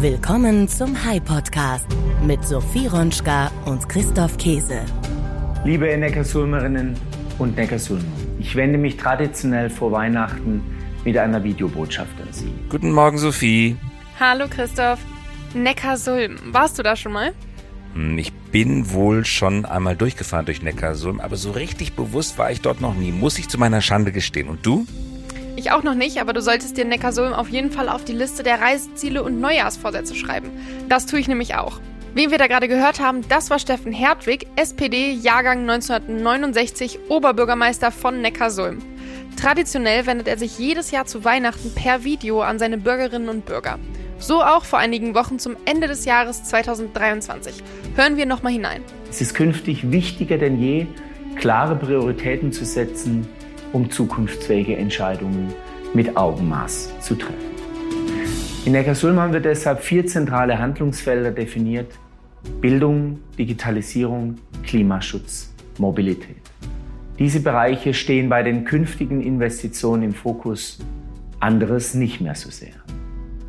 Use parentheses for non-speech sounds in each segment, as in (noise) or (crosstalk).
Willkommen zum High Podcast mit Sophie Ronschka und Christoph Käse. Liebe Neckarsulmerinnen und Neckarsulmer, ich wende mich traditionell vor Weihnachten mit einer Videobotschaft an Sie. Guten Morgen, Sophie. Hallo, Christoph. Neckarsulm, warst du da schon mal? Hm, ich bin wohl schon einmal durchgefahren durch Neckarsulm, aber so richtig bewusst war ich dort noch nie, muss ich zu meiner Schande gestehen. Und du? Ich auch noch nicht, aber du solltest dir Neckarsulm auf jeden Fall auf die Liste der Reiseziele und Neujahrsvorsätze schreiben. Das tue ich nämlich auch. Wen wir da gerade gehört haben, das war Steffen Hertwig, SPD, Jahrgang 1969, Oberbürgermeister von Neckarsulm. Traditionell wendet er sich jedes Jahr zu Weihnachten per Video an seine Bürgerinnen und Bürger. So auch vor einigen Wochen zum Ende des Jahres 2023. Hören wir nochmal hinein. Es ist künftig wichtiger denn je, klare Prioritäten zu setzen um zukunftsfähige Entscheidungen mit Augenmaß zu treffen. In Neckarsulm haben wir deshalb vier zentrale Handlungsfelder definiert. Bildung, Digitalisierung, Klimaschutz, Mobilität. Diese Bereiche stehen bei den künftigen Investitionen im Fokus, anderes nicht mehr so sehr.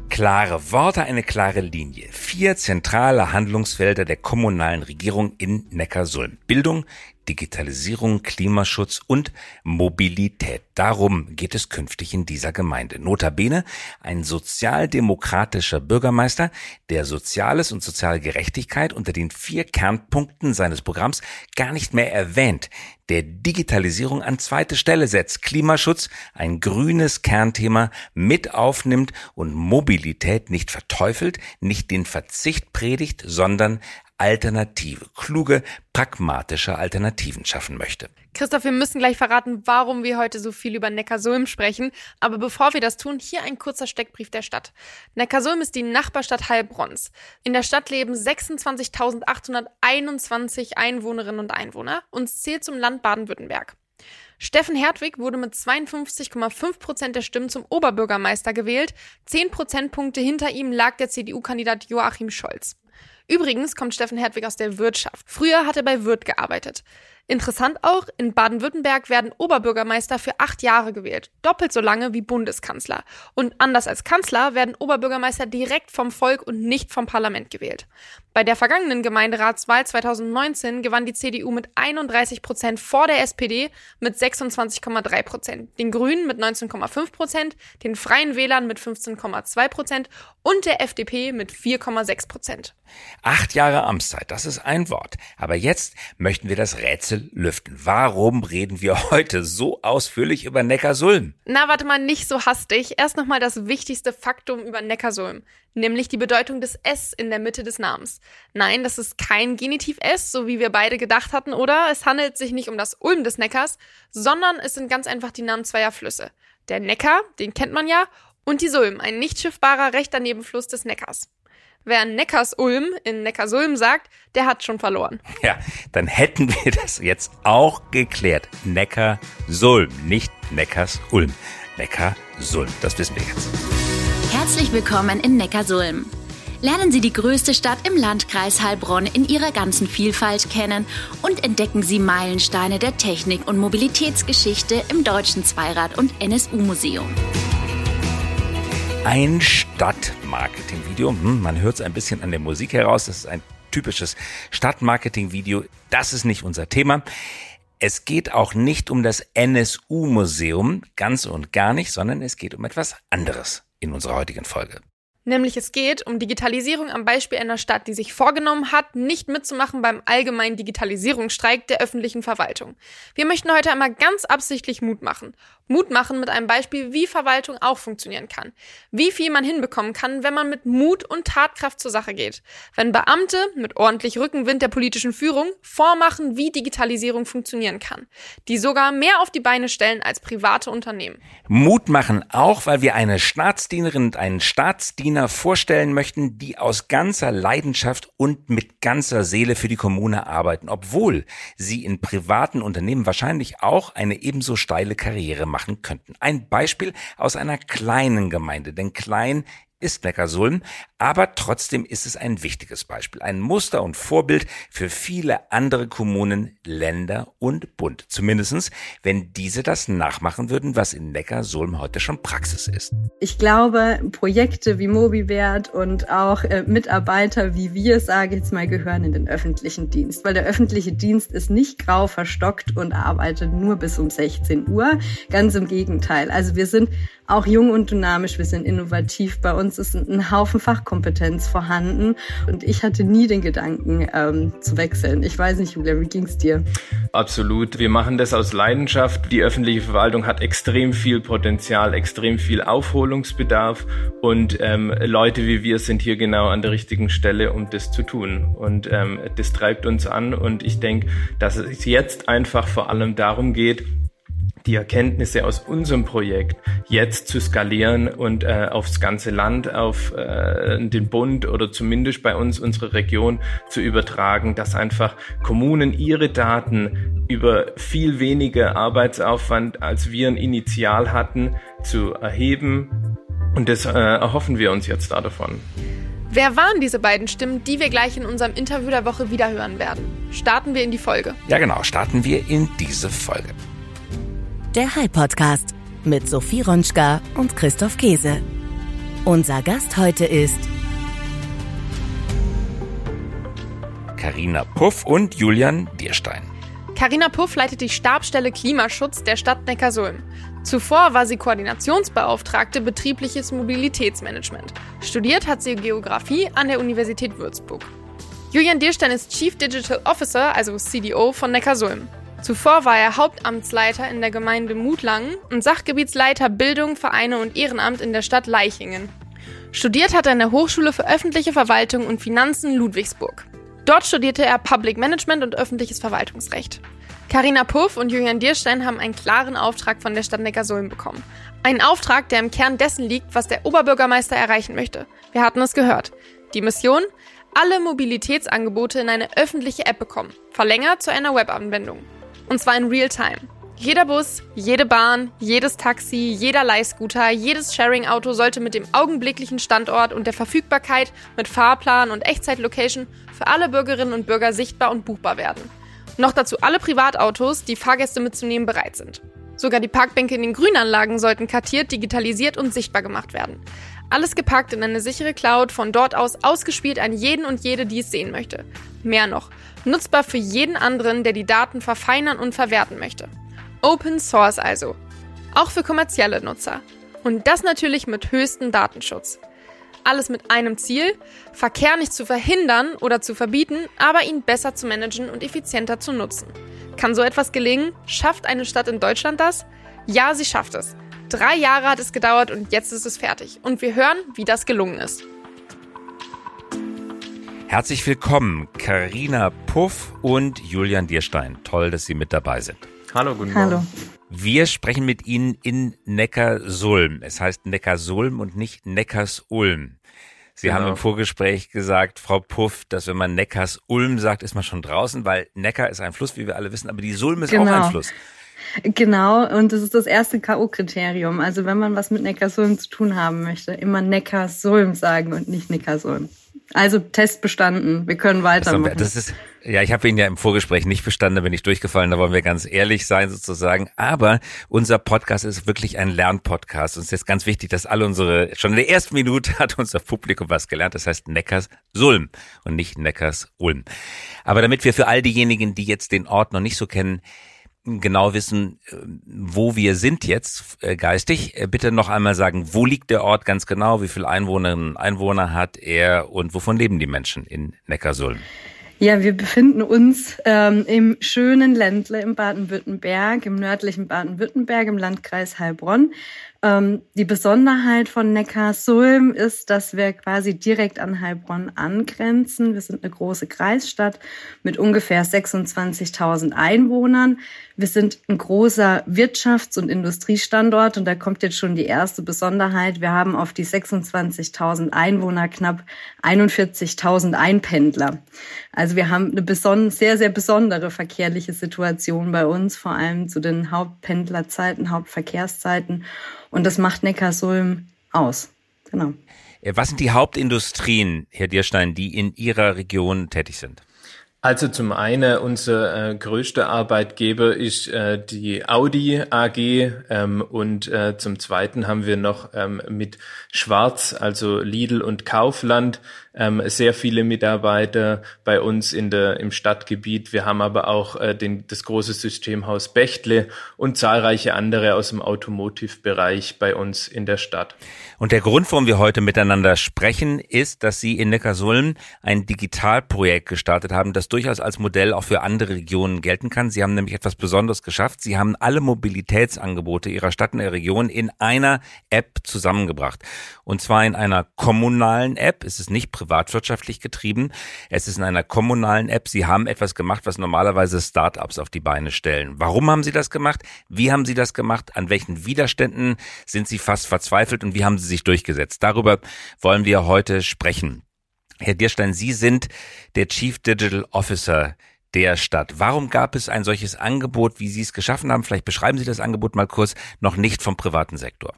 Klare Worte, eine klare Linie. Vier zentrale Handlungsfelder der kommunalen Regierung in Neckarsulm. Bildung, Digitalisierung, Klimaschutz und Mobilität. Darum geht es künftig in dieser Gemeinde. Notabene ein sozialdemokratischer Bürgermeister, der Soziales und soziale Gerechtigkeit unter den vier Kernpunkten seines Programms gar nicht mehr erwähnt, der Digitalisierung an zweite Stelle setzt, Klimaschutz, ein grünes Kernthema, mit aufnimmt und Mobilität nicht verteufelt, nicht den Verzicht predigt, sondern Alternative, kluge, pragmatische Alternativen schaffen möchte. Christoph, wir müssen gleich verraten, warum wir heute so viel über Neckarsulm sprechen. Aber bevor wir das tun, hier ein kurzer Steckbrief der Stadt. Neckarsulm ist die Nachbarstadt Heilbronns. In der Stadt leben 26.821 Einwohnerinnen und Einwohner und zählt zum Land Baden-Württemberg. Steffen Hertwig wurde mit 52,5 Prozent der Stimmen zum Oberbürgermeister gewählt. Zehn Prozentpunkte hinter ihm lag der CDU-Kandidat Joachim Scholz. Übrigens kommt Steffen Hertwig aus der Wirtschaft. Früher hat er bei Wirth gearbeitet. Interessant auch, in Baden-Württemberg werden Oberbürgermeister für acht Jahre gewählt, doppelt so lange wie Bundeskanzler. Und anders als Kanzler werden Oberbürgermeister direkt vom Volk und nicht vom Parlament gewählt. Bei der vergangenen Gemeinderatswahl 2019 gewann die CDU mit 31 Prozent vor der SPD mit 26,3 Prozent, den Grünen mit 19,5 Prozent, den Freien Wählern mit 15,2 Prozent und der FDP mit 4,6 Prozent. Acht Jahre Amtszeit, das ist ein Wort. Aber jetzt möchten wir das Rätsel lüften. Warum reden wir (laughs) heute so ausführlich über Neckarsulm? Na, warte mal, nicht so hastig. Erst nochmal das wichtigste Faktum über Neckarsulm, nämlich die Bedeutung des S in der Mitte des Namens. Nein, das ist kein Genitiv S, so wie wir beide gedacht hatten, oder? Es handelt sich nicht um das Ulm des Neckars, sondern es sind ganz einfach die Namen zweier Flüsse. Der Neckar, den kennt man ja, und die Sulm, ein nicht schiffbarer rechter Nebenfluss des Neckars. Wer Neckarsulm in Neckarsulm sagt, der hat schon verloren. Ja, dann hätten wir das jetzt auch geklärt. Neckarsulm, nicht Neckarsulm. Neckarsulm, das wissen wir jetzt. Herzlich willkommen in Neckarsulm. Lernen Sie die größte Stadt im Landkreis Heilbronn in ihrer ganzen Vielfalt kennen und entdecken Sie Meilensteine der Technik- und Mobilitätsgeschichte im Deutschen Zweirad- und NSU-Museum. Ein Stadtmarketing-Video. Hm, man hört es ein bisschen an der Musik heraus. Das ist ein typisches Stadtmarketing-Video. Das ist nicht unser Thema. Es geht auch nicht um das NSU-Museum, ganz und gar nicht, sondern es geht um etwas anderes in unserer heutigen Folge. Nämlich es geht um Digitalisierung am Beispiel einer Stadt, die sich vorgenommen hat, nicht mitzumachen beim allgemeinen Digitalisierungsstreik der öffentlichen Verwaltung. Wir möchten heute einmal ganz absichtlich Mut machen. Mut machen mit einem Beispiel, wie Verwaltung auch funktionieren kann. Wie viel man hinbekommen kann, wenn man mit Mut und Tatkraft zur Sache geht. Wenn Beamte mit ordentlich Rückenwind der politischen Führung vormachen, wie Digitalisierung funktionieren kann. Die sogar mehr auf die Beine stellen als private Unternehmen. Mut machen auch, weil wir eine Staatsdienerin und einen Staatsdiener vorstellen möchten, die aus ganzer Leidenschaft und mit ganzer Seele für die Kommune arbeiten, obwohl sie in privaten Unternehmen wahrscheinlich auch eine ebenso steile Karriere machen machen könnten. Ein Beispiel aus einer kleinen Gemeinde, denn klein ist Neckarsulm, Aber trotzdem ist es ein wichtiges Beispiel, ein Muster und Vorbild für viele andere Kommunen, Länder und Bund. Zumindestens, wenn diese das nachmachen würden, was in Neckarsulm heute schon Praxis ist. Ich glaube, Projekte wie Mobivert und auch äh, Mitarbeiter wie wir, sage ich jetzt mal, gehören in den öffentlichen Dienst, weil der öffentliche Dienst ist nicht grau verstockt und arbeitet nur bis um 16 Uhr. Ganz im Gegenteil. Also wir sind auch jung und dynamisch, wir sind innovativ. Bei uns ist ein Haufen Fachkompetenz vorhanden und ich hatte nie den Gedanken ähm, zu wechseln. Ich weiß nicht, Julia, wie ging's dir? Absolut. Wir machen das aus Leidenschaft. Die öffentliche Verwaltung hat extrem viel Potenzial, extrem viel Aufholungsbedarf und ähm, Leute wie wir sind hier genau an der richtigen Stelle, um das zu tun. Und ähm, das treibt uns an und ich denke, dass es jetzt einfach vor allem darum geht, die Erkenntnisse aus unserem Projekt jetzt zu skalieren und äh, aufs ganze Land, auf äh, den Bund oder zumindest bei uns unsere Region zu übertragen, dass einfach Kommunen ihre Daten über viel weniger Arbeitsaufwand, als wir ein Initial hatten, zu erheben. Und das äh, erhoffen wir uns jetzt da davon. Wer waren diese beiden Stimmen, die wir gleich in unserem Interview der Woche wiederhören werden? Starten wir in die Folge. Ja, genau, starten wir in diese Folge. Der High Podcast mit Sophie Ronschka und Christoph Käse. Unser Gast heute ist Karina Puff und Julian Dierstein. Karina Puff leitet die Stabstelle Klimaschutz der Stadt Neckarsulm. Zuvor war sie Koordinationsbeauftragte betriebliches Mobilitätsmanagement. Studiert hat sie Geografie an der Universität Würzburg. Julian Dierstein ist Chief Digital Officer, also CDO von Neckarsulm. Zuvor war er Hauptamtsleiter in der Gemeinde Mutlangen und Sachgebietsleiter Bildung, Vereine und Ehrenamt in der Stadt Leichingen. Studiert hat er an der Hochschule für öffentliche Verwaltung und Finanzen Ludwigsburg. Dort studierte er Public Management und öffentliches Verwaltungsrecht. Karina Puff und Julian Dierstein haben einen klaren Auftrag von der Stadt Neckarsulm bekommen. Einen Auftrag, der im Kern dessen liegt, was der Oberbürgermeister erreichen möchte. Wir hatten es gehört. Die Mission? Alle Mobilitätsangebote in eine öffentliche App bekommen, verlängert zu einer Webanwendung. Und zwar in Real-Time. Jeder Bus, jede Bahn, jedes Taxi, jeder Leihscooter, jedes Sharing-Auto sollte mit dem augenblicklichen Standort und der Verfügbarkeit mit Fahrplan und Echtzeit-Location für alle Bürgerinnen und Bürger sichtbar und buchbar werden. Noch dazu alle Privatautos, die Fahrgäste mitzunehmen bereit sind. Sogar die Parkbänke in den Grünanlagen sollten kartiert, digitalisiert und sichtbar gemacht werden. Alles gepackt in eine sichere Cloud, von dort aus ausgespielt an jeden und jede, die es sehen möchte. Mehr noch, nutzbar für jeden anderen, der die Daten verfeinern und verwerten möchte. Open Source also. Auch für kommerzielle Nutzer. Und das natürlich mit höchstem Datenschutz. Alles mit einem Ziel, Verkehr nicht zu verhindern oder zu verbieten, aber ihn besser zu managen und effizienter zu nutzen. Kann so etwas gelingen? Schafft eine Stadt in Deutschland das? Ja, sie schafft es. Drei Jahre hat es gedauert und jetzt ist es fertig. Und wir hören, wie das gelungen ist. Herzlich willkommen, Karina Puff und Julian Dierstein. Toll, dass Sie mit dabei sind. Hallo, guten Hallo. Morgen. Wir sprechen mit Ihnen in Neckarsulm. Es heißt Neckarsulm und nicht Neckarsulm. Sie Genau. haben im Vorgespräch gesagt, Frau Puff, dass wenn man Neckarsulm sagt, ist man schon draußen, weil Neckar ist ein Fluss, wie wir alle wissen, aber die Sulm ist auch Genau. ein Fluss. Genau, und das ist das erste K.O.-Kriterium. Also wenn man was mit Neckarsulm zu tun haben möchte, immer Neckarsulm sagen und nicht Neckarsulm. Also Test bestanden. Wir können weitermachen. das ist, ja, ich habe ihn ja im Vorgespräch nicht bestanden, da bin ich durchgefallen, da wollen wir ganz ehrlich sein sozusagen. Aber unser Podcast ist wirklich ein Lernpodcast. Und es ist ganz wichtig, dass alle unsere, schon in der ersten Minute hat unser Publikum was gelernt. Das heißt Neckars-Sulm und nicht Neckars-Ulm. Aber damit wir für all diejenigen, die jetzt den Ort noch nicht so kennen, genau wissen, äh, wo wir sind jetzt äh, geistig, äh, bitte noch einmal sagen, wo liegt der Ort ganz genau, wie viele Einwohnerinnen und Einwohner hat er und wovon leben die Menschen in Neckarsulm? Ja, wir befinden uns ähm, im schönen Ländle im Baden-Württemberg, im nördlichen Baden-Württemberg, im Landkreis Heilbronn. Ähm, die Besonderheit von Neckarsulm ist, dass wir quasi direkt an Heilbronn angrenzen. Wir sind eine große Kreisstadt mit ungefähr 26.000 Einwohnern. Wir sind ein großer Wirtschafts- und Industriestandort und da kommt jetzt schon die erste Besonderheit. Wir haben auf die 26.000 Einwohner knapp 41.000 Einpendler. Also wir haben eine sehr, sehr besondere verkehrliche Situation bei uns, vor allem zu den Hauptpendlerzeiten, Hauptverkehrszeiten. Und das macht Neckarsulm aus. Genau. Äh, was sind die Hauptindustrien, Herr Dierstein, die in Ihrer Region tätig sind? Also zum einen, unser äh, größter Arbeitgeber ist äh, die Audi AG ähm, und äh, zum zweiten haben wir noch ähm, mit Schwarz, also Lidl und Kaufland, ähm, sehr viele Mitarbeiter bei uns in der, im Stadtgebiet. Wir haben aber auch äh, den, das große Systemhaus Bechtle und zahlreiche andere aus dem Automotive-Bereich bei uns in der Stadt. Und der Grund, warum wir heute miteinander sprechen, ist, dass Sie in Neckarsulm ein Digitalprojekt gestartet haben, das durchaus als Modell auch für andere Regionen gelten kann. Sie haben nämlich etwas Besonderes geschafft. Sie haben alle Mobilitätsangebote Ihrer Stadt und der Region in einer App zusammengebracht. Und zwar in einer kommunalen App. Es ist nicht privatwirtschaftlich getrieben. Es ist in einer kommunalen App. Sie haben etwas gemacht, was normalerweise Startups auf die Beine stellen. Warum haben Sie das gemacht? Wie haben Sie das gemacht? An welchen Widerständen sind Sie fast verzweifelt und wie haben Sie sich durchgesetzt? Darüber wollen wir heute sprechen. Herr Dierstein, Sie sind der Chief Digital Officer der Stadt. Warum gab es ein solches Angebot, wie Sie es geschaffen haben? Vielleicht beschreiben Sie das Angebot mal kurz, noch nicht vom privaten Sektor.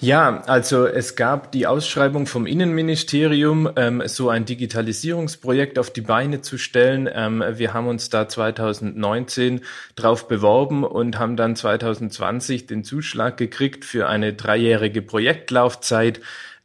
Ja, also es gab die Ausschreibung vom Innenministerium, ähm, so ein Digitalisierungsprojekt auf die Beine zu stellen. Ähm, wir haben uns da 2019 drauf beworben und haben dann 2020 den Zuschlag gekriegt für eine dreijährige Projektlaufzeit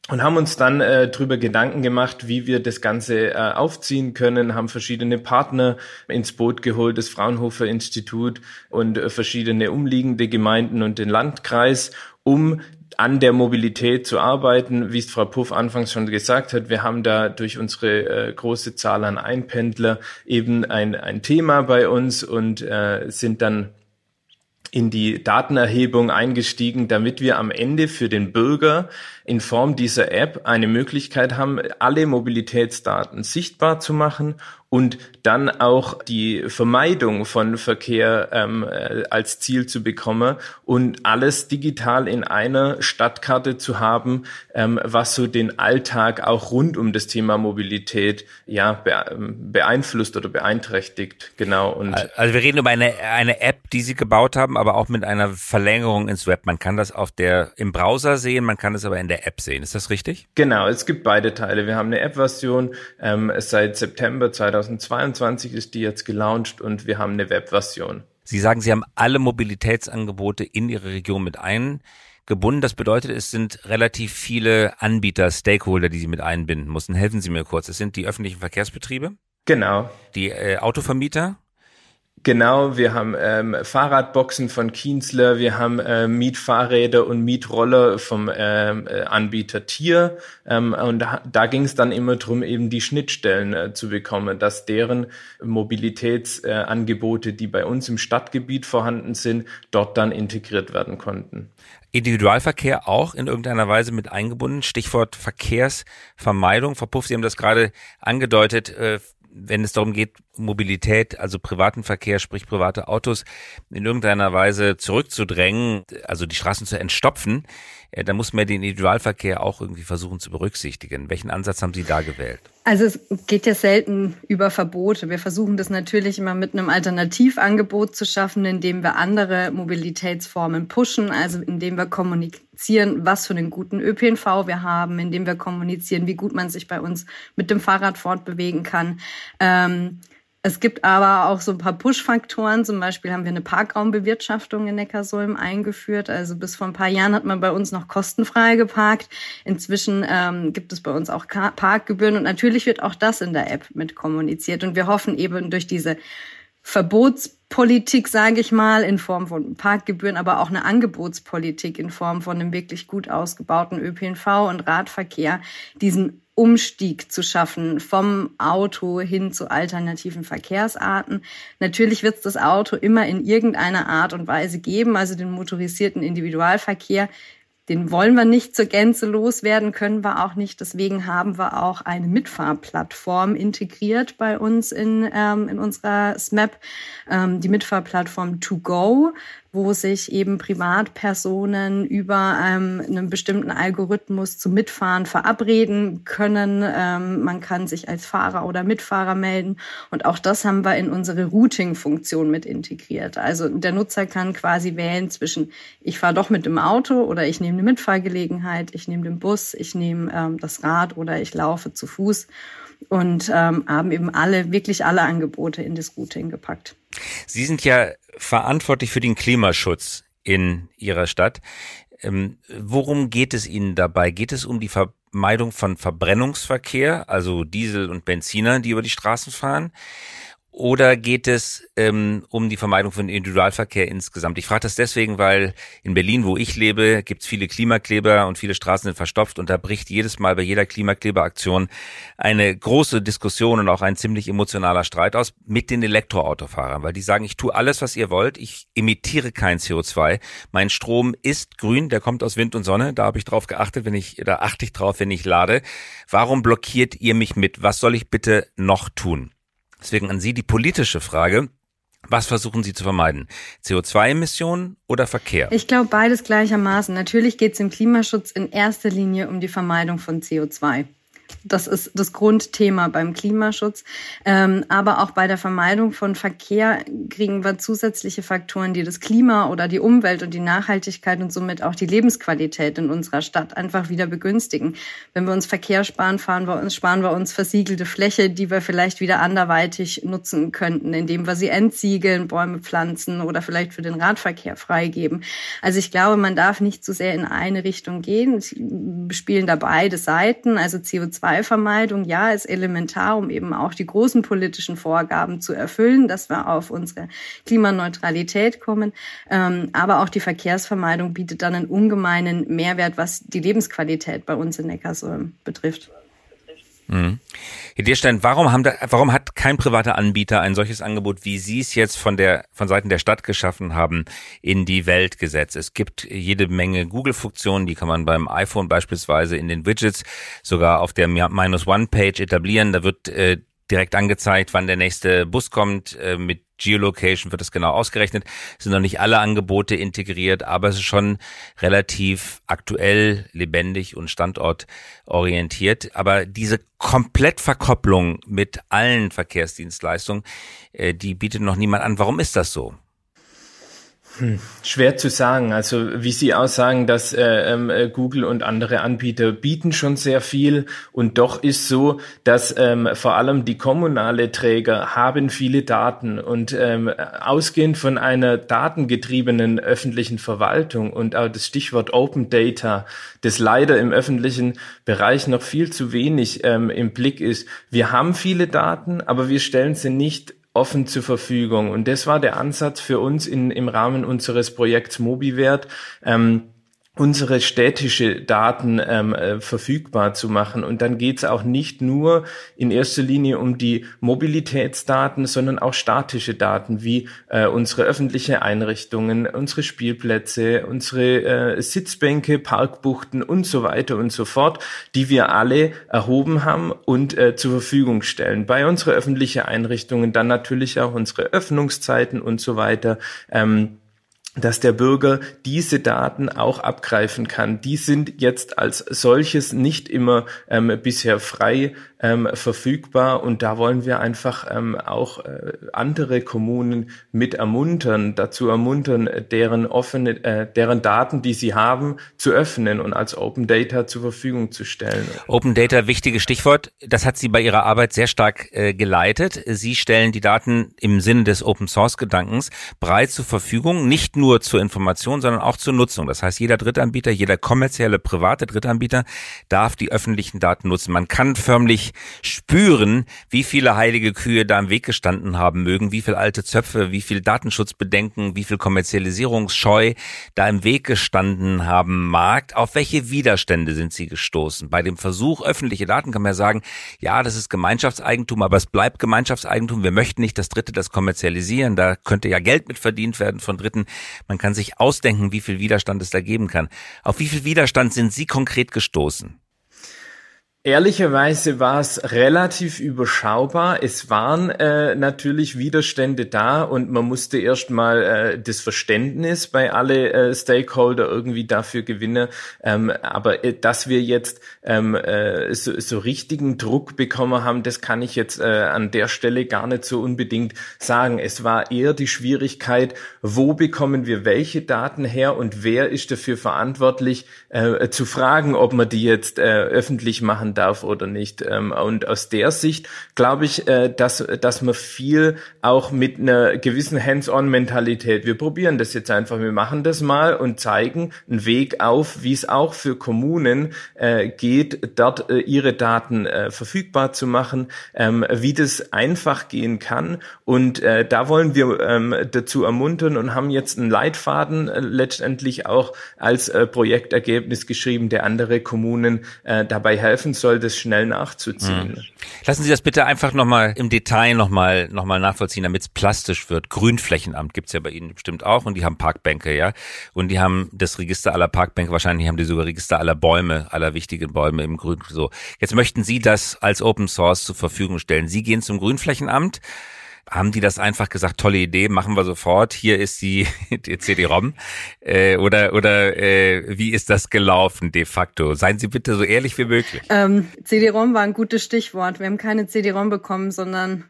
und haben uns dann äh, darüber Gedanken gemacht, wie wir das Ganze äh, aufziehen können, haben verschiedene Partner ins Boot geholt, das Fraunhofer Institut und äh, verschiedene umliegende Gemeinden und den Landkreis, um an der Mobilität zu arbeiten, wie es Frau Puff anfangs schon gesagt hat. Wir haben da durch unsere äh, große Zahl an Einpendler eben ein, ein Thema bei uns und äh, sind dann in die Datenerhebung eingestiegen, damit wir am Ende für den Bürger in Form dieser App eine Möglichkeit haben, alle Mobilitätsdaten sichtbar zu machen und dann auch die Vermeidung von Verkehr ähm, äh, als Ziel zu bekommen und alles digital in einer Stadtkarte zu haben, ähm, was so den Alltag auch rund um das Thema Mobilität ja beeinflusst oder beeinträchtigt. Genau. Und also wir reden über eine eine App, die Sie gebaut haben, aber auch mit einer Verlängerung ins Web. Man kann das auf der im Browser sehen, man kann es aber in der App sehen. Ist das richtig? Genau, es gibt beide Teile. Wir haben eine App-Version. Ähm, seit September 2022 ist die jetzt gelauncht und wir haben eine Web-Version. Sie sagen, Sie haben alle Mobilitätsangebote in Ihre Region mit eingebunden. Das bedeutet, es sind relativ viele Anbieter, Stakeholder, die Sie mit einbinden mussten. Helfen Sie mir kurz. Es sind die öffentlichen Verkehrsbetriebe. Genau. Die äh, Autovermieter. Genau, wir haben ähm, Fahrradboxen von Kienzler, wir haben äh, Mietfahrräder und Mietroller vom ähm, äh, Anbieter Tier. Ähm, und da, da ging es dann immer drum, eben die Schnittstellen äh, zu bekommen, dass deren Mobilitätsangebote, äh, die bei uns im Stadtgebiet vorhanden sind, dort dann integriert werden konnten. Individualverkehr auch in irgendeiner Weise mit eingebunden. Stichwort Verkehrsvermeidung. Frau Puff, Sie haben das gerade angedeutet. Wenn es darum geht, Mobilität, also privaten Verkehr, sprich private Autos, in irgendeiner Weise zurückzudrängen, also die Straßen zu entstopfen, äh, da muss man den Individualverkehr auch irgendwie versuchen zu berücksichtigen. Welchen Ansatz haben Sie da gewählt? Also es geht ja selten über Verbote. Wir versuchen das natürlich immer mit einem Alternativangebot zu schaffen, indem wir andere Mobilitätsformen pushen, also indem wir kommunizieren, was für einen guten ÖPNV wir haben, indem wir kommunizieren, wie gut man sich bei uns mit dem Fahrrad fortbewegen kann. Ähm, es gibt aber auch so ein paar Push-Faktoren. Zum Beispiel haben wir eine Parkraumbewirtschaftung in Neckarsulm eingeführt. Also bis vor ein paar Jahren hat man bei uns noch kostenfrei geparkt. Inzwischen ähm, gibt es bei uns auch Parkgebühren und natürlich wird auch das in der App mit kommuniziert. Und wir hoffen eben durch diese Verbotspolitik, sage ich mal, in Form von Parkgebühren, aber auch eine Angebotspolitik in Form von einem wirklich gut ausgebauten ÖPNV und Radverkehr, diesen Umstieg zu schaffen vom Auto hin zu alternativen Verkehrsarten. Natürlich wird es das Auto immer in irgendeiner Art und Weise geben, also den motorisierten Individualverkehr. Den wollen wir nicht zur Gänze loswerden, können wir auch nicht. Deswegen haben wir auch eine Mitfahrplattform integriert bei uns in, ähm, in unserer SMAP, ähm, die Mitfahrplattform To Go. Wo sich eben Privatpersonen über ähm, einen bestimmten Algorithmus zum Mitfahren verabreden können. Ähm, man kann sich als Fahrer oder Mitfahrer melden. Und auch das haben wir in unsere Routing-Funktion mit integriert. Also der Nutzer kann quasi wählen zwischen, ich fahre doch mit dem Auto oder ich nehme eine Mitfahrgelegenheit, ich nehme den Bus, ich nehme ähm, das Rad oder ich laufe zu Fuß und ähm, haben eben alle, wirklich alle Angebote in das Routing gepackt. Sie sind ja verantwortlich für den Klimaschutz in Ihrer Stadt. Ähm, worum geht es Ihnen dabei? Geht es um die Vermeidung von Verbrennungsverkehr, also Diesel und Benziner, die über die Straßen fahren? Oder geht es ähm, um die Vermeidung von Individualverkehr insgesamt? Ich frage das deswegen, weil in Berlin, wo ich lebe, gibt es viele Klimakleber und viele Straßen sind verstopft und da bricht jedes Mal bei jeder Klimakleberaktion eine große Diskussion und auch ein ziemlich emotionaler Streit aus mit den Elektroautofahrern, weil die sagen, ich tue alles, was ihr wollt, ich emittiere kein CO2, mein Strom ist grün, der kommt aus Wind und Sonne, da habe ich drauf geachtet, wenn ich, da achte ich drauf, wenn ich lade. Warum blockiert ihr mich mit? Was soll ich bitte noch tun? Deswegen an Sie die politische Frage. Was versuchen Sie zu vermeiden? CO2-Emissionen oder Verkehr? Ich glaube beides gleichermaßen. Natürlich geht es im Klimaschutz in erster Linie um die Vermeidung von CO2. Das ist das Grundthema beim Klimaschutz. Ähm, aber auch bei der Vermeidung von Verkehr kriegen wir zusätzliche Faktoren, die das Klima oder die Umwelt und die Nachhaltigkeit und somit auch die Lebensqualität in unserer Stadt einfach wieder begünstigen. Wenn wir uns Verkehr sparen, fahren wir uns, sparen wir uns versiegelte Fläche, die wir vielleicht wieder anderweitig nutzen könnten, indem wir sie entsiegeln, Bäume pflanzen oder vielleicht für den Radverkehr freigeben. Also ich glaube, man darf nicht zu so sehr in eine Richtung gehen. Wir spielen da beide Seiten, also CO2 CO2-Vermeidung, ja, ist elementar, um eben auch die großen politischen Vorgaben zu erfüllen, dass wir auf unsere Klimaneutralität kommen. Ähm, aber auch die Verkehrsvermeidung bietet dann einen ungemeinen Mehrwert, was die Lebensqualität bei uns in Neckarsulm betrifft. Mhm. Herr Dierstein, warum, haben da, warum hat kein privater Anbieter ein solches Angebot, wie Sie es jetzt von der von Seiten der Stadt geschaffen haben, in die Welt gesetzt? Es gibt jede Menge Google-Funktionen, die kann man beim iPhone beispielsweise in den Widgets sogar auf der Minus One Page etablieren. Da wird äh, direkt angezeigt, wann der nächste Bus kommt. Äh, mit Geolocation wird das genau ausgerechnet. Es sind noch nicht alle Angebote integriert, aber es ist schon relativ aktuell, lebendig und standortorientiert. Aber diese Komplettverkopplung mit allen Verkehrsdienstleistungen, äh, die bietet noch niemand an. Warum ist das so? Hm, schwer zu sagen. Also wie Sie auch sagen, dass äh, ähm, äh, Google und andere Anbieter bieten schon sehr viel und doch ist so, dass ähm, vor allem die kommunale Träger haben viele Daten und ähm, ausgehend von einer datengetriebenen öffentlichen Verwaltung und auch das Stichwort Open Data, das leider im öffentlichen Bereich noch viel zu wenig ähm, im Blick ist. Wir haben viele Daten, aber wir stellen sie nicht offen zur Verfügung. Und das war der Ansatz für uns in, im Rahmen unseres Projekts MobiWert. Ähm, unsere städtische Daten ähm, äh, verfügbar zu machen. Und dann geht es auch nicht nur in erster Linie um die Mobilitätsdaten, sondern auch statische Daten wie äh, unsere öffentliche Einrichtungen, unsere Spielplätze, unsere äh, Sitzbänke, Parkbuchten und so weiter und so fort, die wir alle erhoben haben und äh, zur Verfügung stellen. Bei unsere öffentlichen Einrichtungen dann natürlich auch unsere Öffnungszeiten und so weiter. Ähm, dass der Bürger diese Daten auch abgreifen kann. Die sind jetzt als solches nicht immer ähm, bisher frei ähm, verfügbar und da wollen wir einfach ähm, auch äh, andere Kommunen mit ermuntern, dazu ermuntern, deren offene, äh, deren Daten, die sie haben, zu öffnen und als Open Data zur Verfügung zu stellen. Open Data, wichtiges Stichwort. Das hat Sie bei Ihrer Arbeit sehr stark äh, geleitet. Sie stellen die Daten im Sinne des Open Source Gedankens breit zur Verfügung, nicht nur zur Information, sondern auch zur Nutzung. Das heißt, jeder Drittanbieter, jeder kommerzielle private Drittanbieter darf die öffentlichen Daten nutzen. Man kann förmlich spüren, wie viele heilige Kühe da im Weg gestanden haben mögen, wie viel alte Zöpfe, wie viel Datenschutzbedenken, wie viel Kommerzialisierungsscheu da im Weg gestanden haben mag. Auf welche Widerstände sind sie gestoßen? Bei dem Versuch, öffentliche Daten kann man ja sagen, ja, das ist Gemeinschaftseigentum, aber es bleibt Gemeinschaftseigentum. Wir möchten nicht, dass Dritte das kommerzialisieren. Da könnte ja Geld mit verdient werden von Dritten. Man kann sich ausdenken, wie viel Widerstand es da geben kann. Auf wie viel Widerstand sind Sie konkret gestoßen? Ehrlicherweise war es relativ überschaubar. Es waren äh, natürlich Widerstände da und man musste erstmal äh, das Verständnis bei alle äh, Stakeholder irgendwie dafür gewinnen. Ähm, aber äh, dass wir jetzt ähm, äh, so, so richtigen Druck bekommen haben, das kann ich jetzt äh, an der Stelle gar nicht so unbedingt sagen. Es war eher die Schwierigkeit, wo bekommen wir welche Daten her und wer ist dafür verantwortlich, äh, zu fragen, ob man die jetzt äh, öffentlich machen darf oder nicht. Ähm, und aus der Sicht glaube ich, äh, dass, dass man viel auch mit einer gewissen Hands-on-Mentalität, wir probieren das jetzt einfach, wir machen das mal und zeigen einen Weg auf, wie es auch für Kommunen äh, geht, dort äh, ihre Daten verfügbar zu machen, ähm, wie das einfach gehen kann. Und da wollen wir ähm, dazu ermuntern und haben jetzt einen Leitfaden letztendlich auch als Projektergebnis geschrieben, der andere Kommunen dabei helfen soll, das schnell nachzuziehen. Hm. Lassen Sie das bitte einfach nochmal im Detail nochmal noch mal nachvollziehen, damit es plastisch wird. Grünflächenamt gibt's ja bei Ihnen bestimmt auch und die haben Parkbänke, ja. Und die haben das Register aller Parkbänke, wahrscheinlich haben die sogar Register aller Bäume, aller wichtigen Bäume im Grün. So. Jetzt möchten Sie das als Open Source zur Verfügung stellen. Sie gehen zum Grünflächenamt haben die das einfach gesagt, tolle Idee, machen wir sofort, hier ist die, (laughs) die CD-ROM? Äh, oder oder äh, wie ist das gelaufen de facto? Seien Sie bitte so ehrlich wie möglich. Ähm, CD-ROM war ein gutes Stichwort. Wir haben keine CD-ROM bekommen, sondern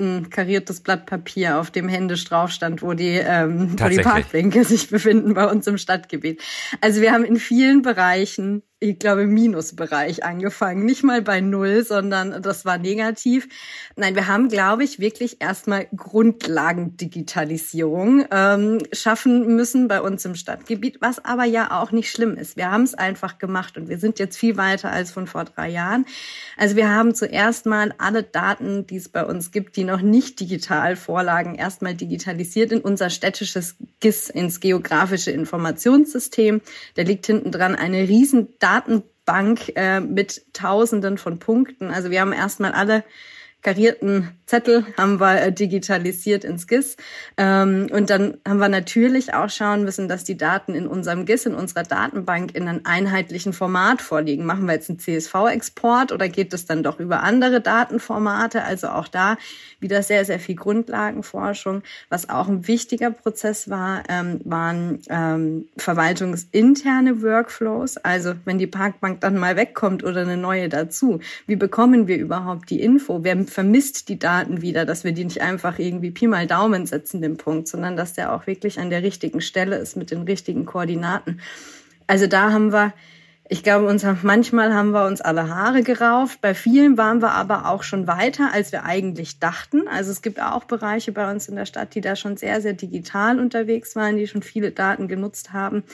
ein kariertes Blatt Papier, auf dem händisch drauf stand, wo die, ähm, wo die Parkbänke sich befinden bei uns im Stadtgebiet. Also wir haben in vielen Bereichen ich glaube, Minusbereich angefangen. Nicht mal bei Null, sondern das war negativ. Nein, wir haben, glaube ich, wirklich erstmal Grundlagendigitalisierung ähm, schaffen müssen bei uns im Stadtgebiet, was aber ja auch nicht schlimm ist. Wir haben es einfach gemacht und wir sind jetzt viel weiter als von vor drei Jahren. Also wir haben zuerst mal alle Daten, die es bei uns gibt, die noch nicht digital vorlagen, erstmal digitalisiert in unser städtisches GIS, ins geografische Informationssystem. Da liegt hinten dran eine riesen Datenbank äh, mit Tausenden von Punkten. Also wir haben erstmal alle karierten Zettel haben wir äh, digitalisiert ins GIS. Ähm, und dann haben wir natürlich auch schauen müssen, dass die Daten in unserem GIS, in unserer Datenbank in einem einheitlichen Format vorliegen. Machen wir jetzt einen CSV-Export oder geht es dann doch über andere Datenformate? Also auch da wieder sehr, sehr viel Grundlagenforschung. Was auch ein wichtiger Prozess war, ähm, waren ähm, verwaltungsinterne Workflows. Also wenn die Parkbank dann mal wegkommt oder eine neue dazu, wie bekommen wir überhaupt die Info? Wer vermisst die Daten? Wieder, dass wir die nicht einfach irgendwie Pi mal Daumen setzen, den Punkt, sondern dass der auch wirklich an der richtigen Stelle ist mit den richtigen Koordinaten. Also da haben wir, ich glaube, uns manchmal haben wir uns alle Haare gerauft. Bei vielen waren wir aber auch schon weiter, als wir eigentlich dachten. Also es gibt auch Bereiche bei uns in der Stadt, die da schon sehr, sehr digital unterwegs waren, die schon viele Daten genutzt haben.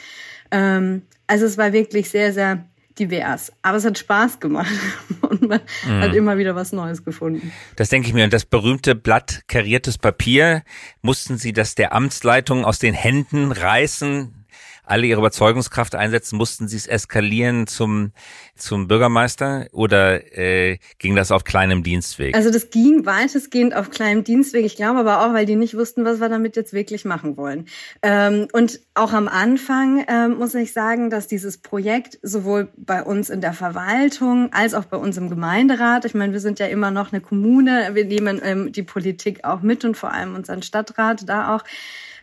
Ähm, also es war wirklich sehr, sehr divers. Aber es hat Spaß gemacht (laughs) und man mhm. hat immer wieder was Neues gefunden. Das denke ich mir. Und das berühmte Blatt kariertes Papier, mussten Sie das der Amtsleitung aus den Händen reißen? Alle ihre Überzeugungskraft einsetzen, mussten sie es eskalieren zum, zum Bürgermeister oder äh, ging das auf kleinem Dienstweg? Also das ging weitestgehend auf kleinem Dienstweg. Ich glaube aber auch, weil die nicht wussten, was wir damit jetzt wirklich machen wollen. Ähm, und auch am Anfang ähm, muss ich sagen, dass dieses Projekt sowohl bei uns in der Verwaltung als auch bei uns im Gemeinderat, ich meine, wir sind ja immer noch eine Kommune, wir nehmen ähm, die Politik auch mit und vor allem unseren Stadtrat da auch,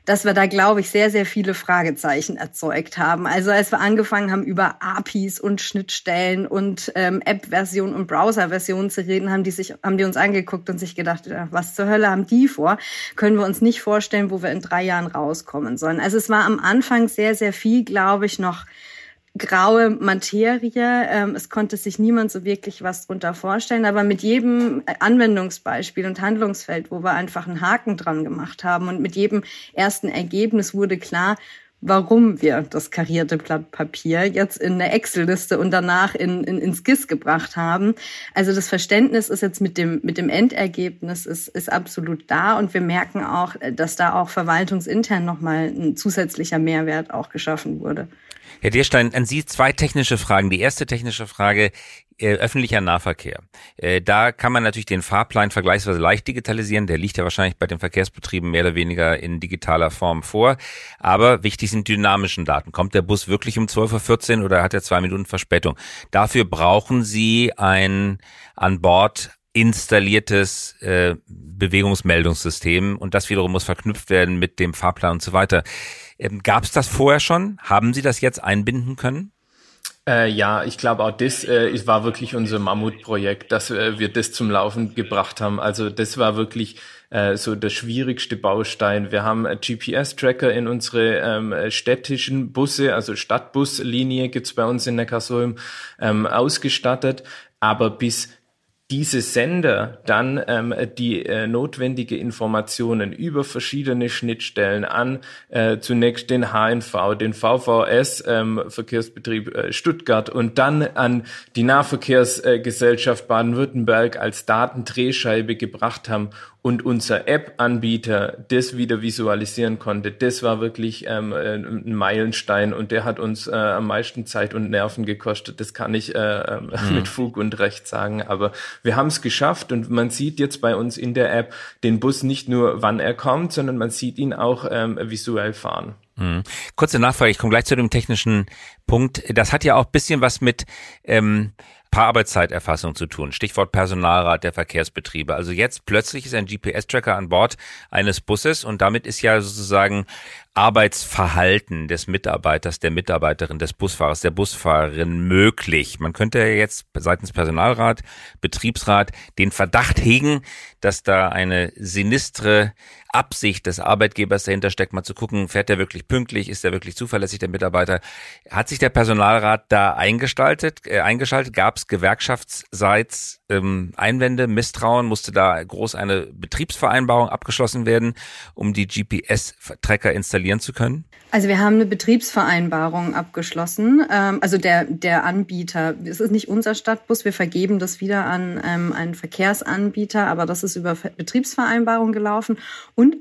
dass wir da, glaube ich, sehr, sehr viele Fragezeichen erzeugt haben. Also als wir angefangen haben, über APIs und Schnittstellen und ähm, App-Version und Browser-Version zu reden, haben die sich, haben die uns angeguckt und sich gedacht, was zur Hölle haben die vor? Können wir uns nicht vorstellen, wo wir in drei Jahren rauskommen sollen. Also es war am Anfang sehr, sehr viel, glaube ich, noch graue Materie. Ähm, es konnte sich niemand so wirklich was drunter vorstellen. Aber mit jedem Anwendungsbeispiel und Handlungsfeld, wo wir einfach einen Haken dran gemacht haben und mit jedem ersten Ergebnis wurde klar, warum wir das karierte Blatt Papier jetzt in eine Excel-Liste und danach in, in, ins GIS gebracht haben. Also das Verständnis ist jetzt mit dem, mit dem Endergebnis ist, ist absolut da und wir merken auch, dass da auch verwaltungsintern nochmal ein zusätzlicher Mehrwert auch geschaffen wurde. Herr Dierstein, an Sie zwei technische Fragen. Die erste technische Frage, öffentlicher Nahverkehr. Äh, da kann man natürlich den Fahrplan vergleichsweise leicht digitalisieren. Der liegt ja wahrscheinlich bei den Verkehrsbetrieben mehr oder weniger in digitaler Form vor. Aber wichtig sind dynamischen Daten. Kommt der Bus wirklich um 12.14 Uhr oder hat er zwei Minuten Verspätung? Dafür brauchen Sie ein an Bord installiertes äh, Bewegungsmeldungssystem und das wiederum muss verknüpft werden mit dem Fahrplan und so weiter. Ähm, Gab es das vorher schon? Haben Sie das jetzt einbinden können? Äh, ja, ich glaube auch das äh, war wirklich unser Mammutprojekt, dass äh, wir das zum Laufen gebracht haben. Also das war wirklich äh, so der schwierigste Baustein. Wir haben GPS-Tracker in unsere ähm, städtischen Busse, also Stadtbuslinie gibt's bei uns in Neckarsulm, ähm, ausgestattet. Aber bis diese Sender dann ähm, die äh, notwendige Informationen über verschiedene Schnittstellen an äh, zunächst den HNV, den VVS ähm, Verkehrsbetrieb äh, Stuttgart und dann an die Nahverkehrsgesellschaft Baden-Württemberg als Datendrehscheibe gebracht haben und unser App-Anbieter das wieder visualisieren konnte, das war wirklich ähm, äh, ein Meilenstein und der hat uns äh, am meisten Zeit und Nerven gekostet. Das kann ich äh, (laughs) mhm. mit Fug und Recht sagen. Aber wir haben es geschafft und man sieht jetzt bei uns in der App den Bus nicht nur, wann er kommt, sondern man sieht ihn auch ähm, visuell fahren. Mhm. Kurze Nachfrage, ich komme gleich zu dem technischen Punkt. Das hat ja auch bisschen was mit ähm, Paararbeitszeiterfassung zu tun. Stichwort Personalrat der Verkehrsbetriebe. Also jetzt plötzlich ist ein GPS-Tracker an Bord eines Busses und damit ist ja sozusagen Arbeitsverhalten des Mitarbeiters, der Mitarbeiterin, des Busfahrers, der Busfahrerin möglich. Man könnte ja jetzt seitens Personalrat, Betriebsrat den Verdacht hegen, dass da eine sinistre Absicht des Arbeitgebers dahinter steckt, mal zu gucken, fährt der wirklich pünktlich, ist der wirklich zuverlässig, der Mitarbeiter. Hat sich der Personalrat da eingestaltet, äh, eingeschaltet? Gab es gewerkschaftsseits ähm, Einwände, Misstrauen? Musste da groß eine Betriebsvereinbarung abgeschlossen werden, um die GPS-Tracker installieren zu können? Also wir haben eine Betriebsvereinbarung abgeschlossen. Ähm, also der, der Anbieter, es ist nicht unser Stadtbus, wir vergeben das wieder an ähm, einen Verkehrsanbieter, aber das ist über Betriebsvereinbarung gelaufen.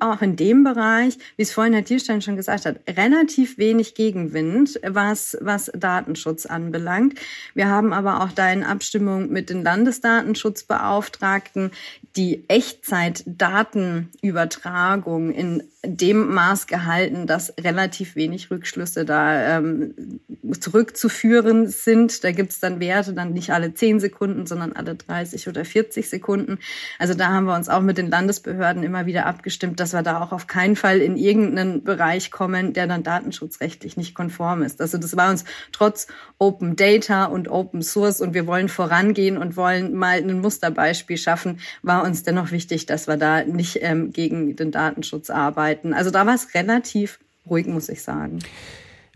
Auch in dem Bereich, wie es vorhin Herr Thielstein schon gesagt hat, relativ wenig Gegenwind, was, was Datenschutz anbelangt. Wir haben aber auch da in Abstimmung mit den Landesdatenschutzbeauftragten die Echtzeitdatenübertragung in dem Maß gehalten, dass relativ wenig Rückschlüsse da ähm, zurückzuführen sind. Da gibt's dann Werte, dann nicht alle 10 Sekunden, sondern alle 30 oder 40 Sekunden. Also da haben wir uns auch mit den Landesbehörden immer wieder abgestimmt, dass wir da auch auf keinen Fall in irgendeinen Bereich kommen, der dann datenschutzrechtlich nicht konform ist. Also das war uns trotz Open Data und Open Source und wir wollen vorangehen und wollen mal ein Musterbeispiel schaffen, war uns dennoch wichtig, dass wir da nicht ähm, gegen den Datenschutz arbeiten arbeiten. Also da war es relativ ruhig, muss ich sagen.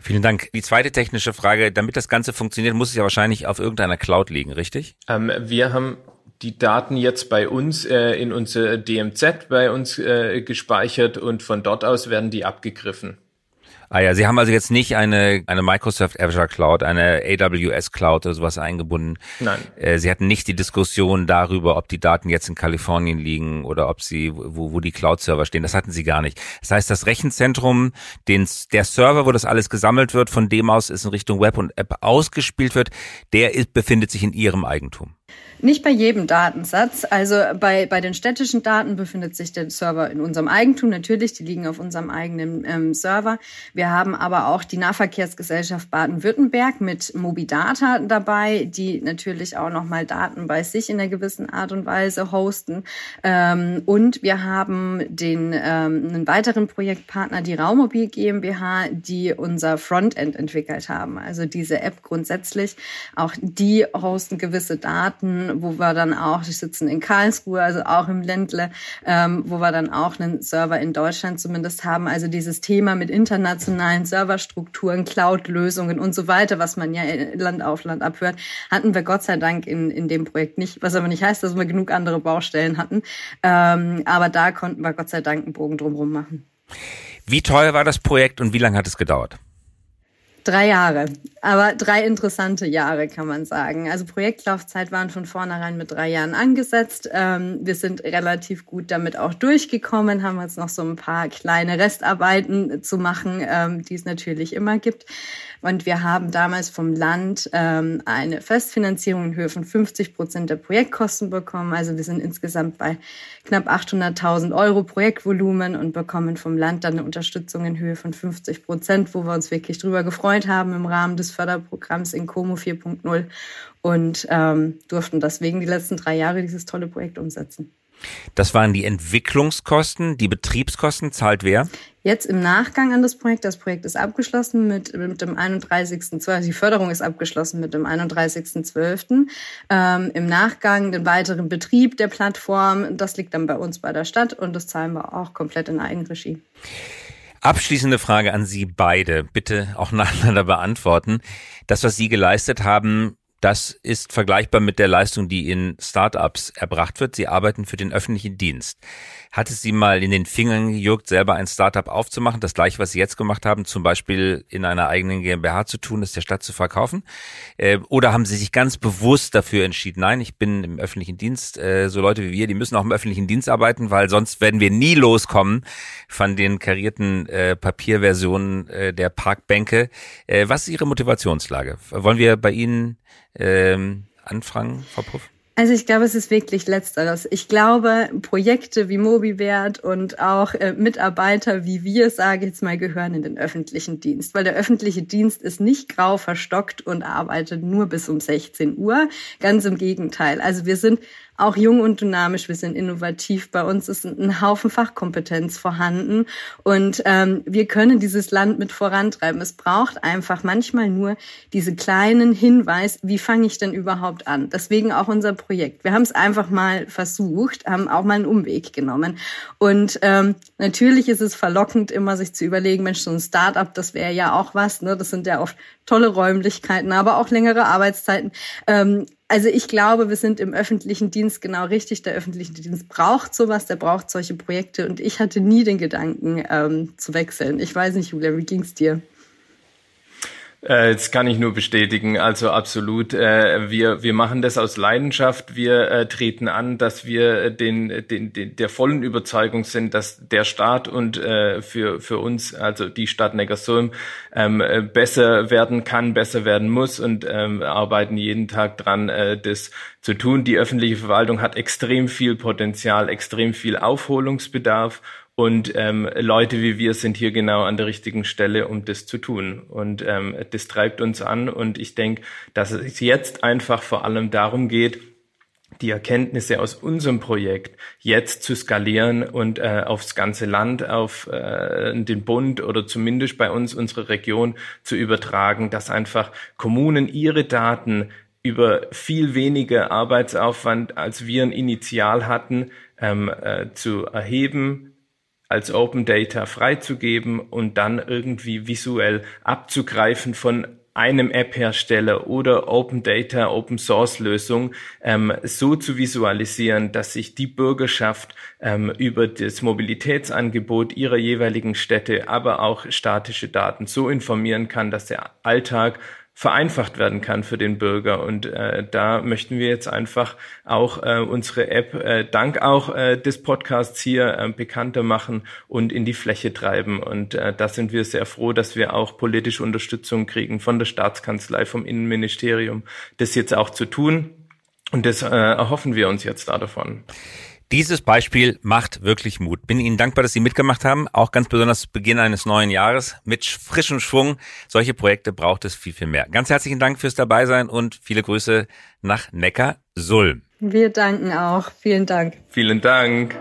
Vielen Dank. Die zweite technische Frage, damit das Ganze funktioniert, muss es ja wahrscheinlich auf irgendeiner Cloud liegen, richtig? Ähm, wir haben die Daten jetzt bei uns äh, in unser DMZ bei uns äh, gespeichert und von dort aus werden die abgegriffen. Ah ja, Sie haben also jetzt nicht eine, eine Microsoft Azure Cloud, eine AWS Cloud oder sowas eingebunden. Nein. Äh, Sie hatten nicht die Diskussion darüber, ob die Daten jetzt in Kalifornien liegen oder ob sie, wo, wo die Cloud-Server stehen. Das hatten Sie gar nicht. Das heißt, das Rechenzentrum, den, der Server, wo das alles gesammelt wird, von dem aus es in Richtung Web und App ausgespielt wird, der ist, befindet sich in Ihrem Eigentum. Nicht bei jedem Datensatz. Also bei, bei den städtischen Daten befindet sich der Server in unserem Eigentum. Natürlich, die liegen auf unserem eigenen ähm, Server. Wir haben aber auch die Nahverkehrsgesellschaft Baden-Württemberg mit Mobidata dabei, die natürlich auch nochmal Daten bei sich in einer gewissen Art und Weise hosten. Ähm, und wir haben den, ähm, einen weiteren Projektpartner, die Raummobil GmbH, die unser Frontend entwickelt haben. Also diese App grundsätzlich. Auch die hosten gewisse Daten wo wir dann auch, die sitzen in Karlsruhe, also auch im Ländle, ähm, wo wir dann auch einen Server in Deutschland zumindest haben. Also dieses Thema mit internationalen Serverstrukturen, Cloud-Lösungen und so weiter, was man ja Land auf Land abhört, hatten wir Gott sei Dank in, in dem Projekt nicht, was aber nicht heißt, dass wir genug andere Baustellen hatten. Ähm, aber da konnten wir Gott sei Dank einen Bogen drumherum machen. Wie teuer war das Projekt und wie lange hat es gedauert? Drei Jahre. Aber drei interessante Jahre, kann man sagen. Also Projektlaufzeit waren von vornherein mit drei Jahren angesetzt. Ähm, wir sind relativ gut damit auch durchgekommen, haben jetzt noch so ein paar kleine Restarbeiten zu machen, ähm, die es natürlich immer gibt. Und wir haben damals vom Land ähm, eine Festfinanzierung in Höhe von 50 Prozent der Projektkosten bekommen. Also wir sind insgesamt bei knapp 800.000 Euro Projektvolumen und bekommen vom Land dann eine Unterstützung in Höhe von 50 Prozent, wo wir uns wirklich drüber gefreut haben im Rahmen des Förderprogramms Incomo 4.0 und ähm, durften deswegen die letzten drei Jahre dieses tolle Projekt umsetzen. Das waren die Entwicklungskosten. Die Betriebskosten zahlt wer? Jetzt im Nachgang an das Projekt, das Projekt ist abgeschlossen mit, mit dem 31.12., also die Förderung ist abgeschlossen mit dem 31.12. Ähm, Im Nachgang den weiteren Betrieb der Plattform, das liegt dann bei uns bei der Stadt und das zahlen wir auch komplett in Eigenregie. Abschließende Frage an Sie beide. Bitte auch nacheinander beantworten. Das, was Sie geleistet haben, das ist vergleichbar mit der Leistung, die in Startups erbracht wird. Sie arbeiten für den öffentlichen Dienst. Hat es Sie mal in den Fingern gejuckt, selber ein Startup aufzumachen? Das gleiche, was Sie jetzt gemacht haben, zum Beispiel in einer eigenen GmbH zu tun, das der Stadt zu verkaufen? Äh, oder haben Sie sich ganz bewusst dafür entschieden, nein, ich bin im öffentlichen Dienst, äh, so Leute wie wir, die müssen auch im öffentlichen Dienst arbeiten, weil sonst werden wir nie loskommen von den karierten äh, Papierversionen der Parkbänke. Was ist Ihre Motivationslage? Wollen wir bei Ihnen ähm, anfangen, Frau Puff? Also ich glaube, es ist wirklich letzteres. Ich glaube, Projekte wie MobiWert und auch äh, Mitarbeiter wie wir, sage ich jetzt mal, gehören in den öffentlichen Dienst, weil der öffentliche Dienst ist nicht grau verstockt und arbeitet nur bis um 16 Uhr. Ganz im Gegenteil. Also wir sind auch jung und dynamisch, wir sind innovativ. Bei uns ist ein Haufen Fachkompetenz vorhanden und ähm, wir können dieses Land mit vorantreiben. Es braucht einfach manchmal nur diese kleinen Hinweis, wie fange ich denn überhaupt an? Deswegen auch unser Projekt. Wir haben es einfach mal versucht, haben auch mal einen Umweg genommen. Und ähm, natürlich ist es verlockend, immer sich zu überlegen, Mensch, so ein Startup, das wäre ja auch was. Ne? Das sind ja oft tolle Räumlichkeiten, aber auch längere Arbeitszeiten. Ähm, also ich glaube, wir sind im öffentlichen Dienst genau richtig. Der öffentliche Dienst braucht sowas, der braucht solche Projekte. Und ich hatte nie den Gedanken ähm, zu wechseln. Ich weiß nicht, Julia, wie ging's dir? Äh, das kann ich nur bestätigen. Also absolut. Äh, wir, wir machen das aus Leidenschaft. Wir äh, treten an, dass wir den, den, den, der vollen Überzeugung sind, dass der Staat und für, für uns, also die Stadt Neckarsulm, ähm, besser werden kann, besser werden muss und ähm, arbeiten jeden Tag dran, das zu tun. Die öffentliche Verwaltung hat extrem viel Potenzial, extrem viel Aufholungsbedarf und ähm, Leute wie wir sind hier genau an der richtigen Stelle, um das zu tun. Und ähm, das treibt uns an. Und ich denke, dass es jetzt einfach vor allem darum geht, die Erkenntnisse aus unserem Projekt jetzt zu skalieren und äh, aufs ganze Land, auf äh, den Bund oder zumindest bei uns unsere Region zu übertragen, dass einfach Kommunen ihre Daten über viel weniger Arbeitsaufwand, als wir ein Initial hatten, ähm, äh, zu erheben, als Open Data freizugeben und dann irgendwie visuell abzugreifen von einem App-Hersteller oder Open Data, Open Source Lösung ähm, so zu visualisieren, dass sich die Bürgerschaft ähm, über das Mobilitätsangebot ihrer jeweiligen Städte, aber auch statische Daten so informieren kann, dass der Alltag vereinfacht werden kann für den Bürger. Und äh, da möchten wir jetzt einfach auch äh, unsere App äh, dank auch äh, des Podcasts hier äh, bekannter machen und in die Fläche treiben. Und äh, da sind wir sehr froh, dass wir auch politische Unterstützung kriegen von der Staatskanzlei, vom Innenministerium, das jetzt auch zu tun. Und das äh, erhoffen wir uns jetzt da davon. Dieses Beispiel macht wirklich Mut. Bin Ihnen dankbar, dass Sie mitgemacht haben, auch ganz besonders zu Beginn eines neuen Jahres mit frischem Schwung. Solche Projekte braucht es viel, viel mehr. Ganz herzlichen Dank fürs Dabeisein und viele Grüße nach Neckar-Sulm. Wir danken auch. Vielen Dank. Vielen Dank.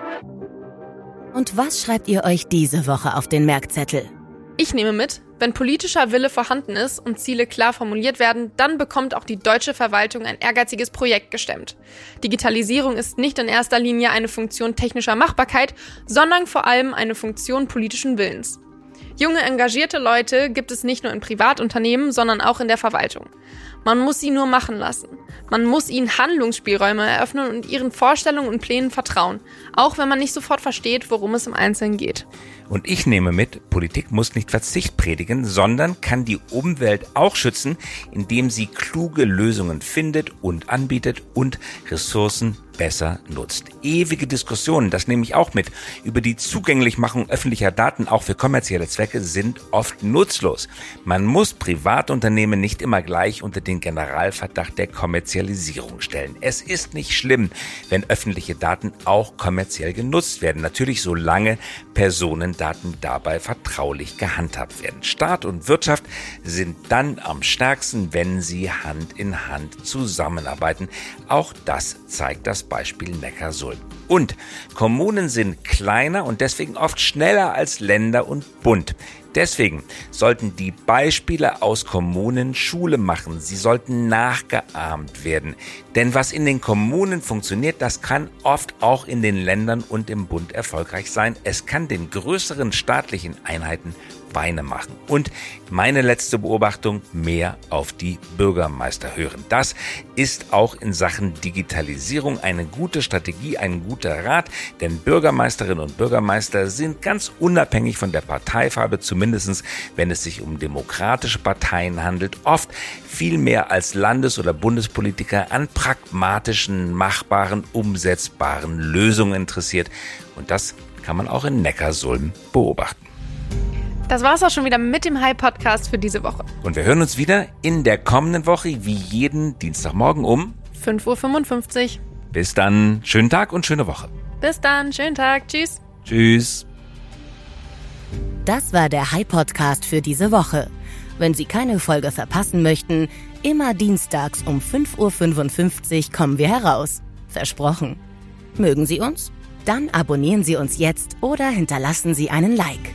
Und was schreibt ihr euch diese Woche auf den Merkzettel? Ich nehme mit, wenn politischer Wille vorhanden ist und Ziele klar formuliert werden, dann bekommt auch die deutsche Verwaltung ein ehrgeiziges Projekt gestemmt. Digitalisierung ist nicht in erster Linie eine Funktion technischer Machbarkeit, sondern vor allem eine Funktion politischen Willens. Junge, engagierte Leute gibt es nicht nur in Privatunternehmen, sondern auch in der Verwaltung. Man muss sie nur machen lassen. Man muss ihnen Handlungsspielräume eröffnen und ihren Vorstellungen und Plänen vertrauen, auch wenn man nicht sofort versteht, worum es im Einzelnen geht. Und ich nehme mit, Politik muss nicht Verzicht predigen, sondern kann die Umwelt auch schützen, indem sie kluge Lösungen findet und anbietet und Ressourcen besser nutzt. Ewige Diskussionen, das nehme ich auch mit, über die Zugänglichmachung öffentlicher Daten auch für kommerzielle Zwecke sind oft nutzlos. Man muss Privatunternehmen nicht immer gleich unter den Generalverdacht der Kommerzialisierung stellen. Es ist nicht schlimm, wenn öffentliche Daten auch kommerziell genutzt werden. Natürlich solange Personen Daten dabei vertraulich gehandhabt werden. Staat und Wirtschaft sind dann am stärksten, wenn sie Hand in Hand zusammenarbeiten. Auch das zeigt das Beispiel Neckarsulm. Und Kommunen sind kleiner und deswegen oft schneller als Länder und Bund. Deswegen sollten die Beispiele aus Kommunen Schule machen. Sie sollten nachgeahmt werden. Denn was in den Kommunen funktioniert, das kann oft auch in den Ländern und im Bund erfolgreich sein. Es kann den größeren staatlichen Einheiten Beine machen. Und meine letzte Beobachtung, mehr auf die Bürgermeister hören. Das ist auch in Sachen Digitalisierung eine gute Strategie, ein guter Rat, denn Bürgermeisterinnen und Bürgermeister sind ganz unabhängig von der Parteifarbe, zumindestens wenn es sich um demokratische Parteien handelt, oft viel mehr als Landes- oder Bundespolitiker an pragmatischen, machbaren, umsetzbaren Lösungen interessiert. Und das kann man auch in Neckarsulm beobachten. Das war's auch schon wieder mit dem High Podcast für diese Woche. Und wir hören uns wieder in der kommenden Woche, wie jeden Dienstagmorgen um 5.55 Uhr. Bis dann, schönen Tag und schöne Woche. Bis dann, schönen Tag, tschüss. Tschüss. Das war der High Podcast für diese Woche. Wenn Sie keine Folge verpassen möchten, immer dienstags um 5.55 Uhr kommen wir heraus. Versprochen. Mögen Sie uns? Dann abonnieren Sie uns jetzt oder hinterlassen Sie einen Like.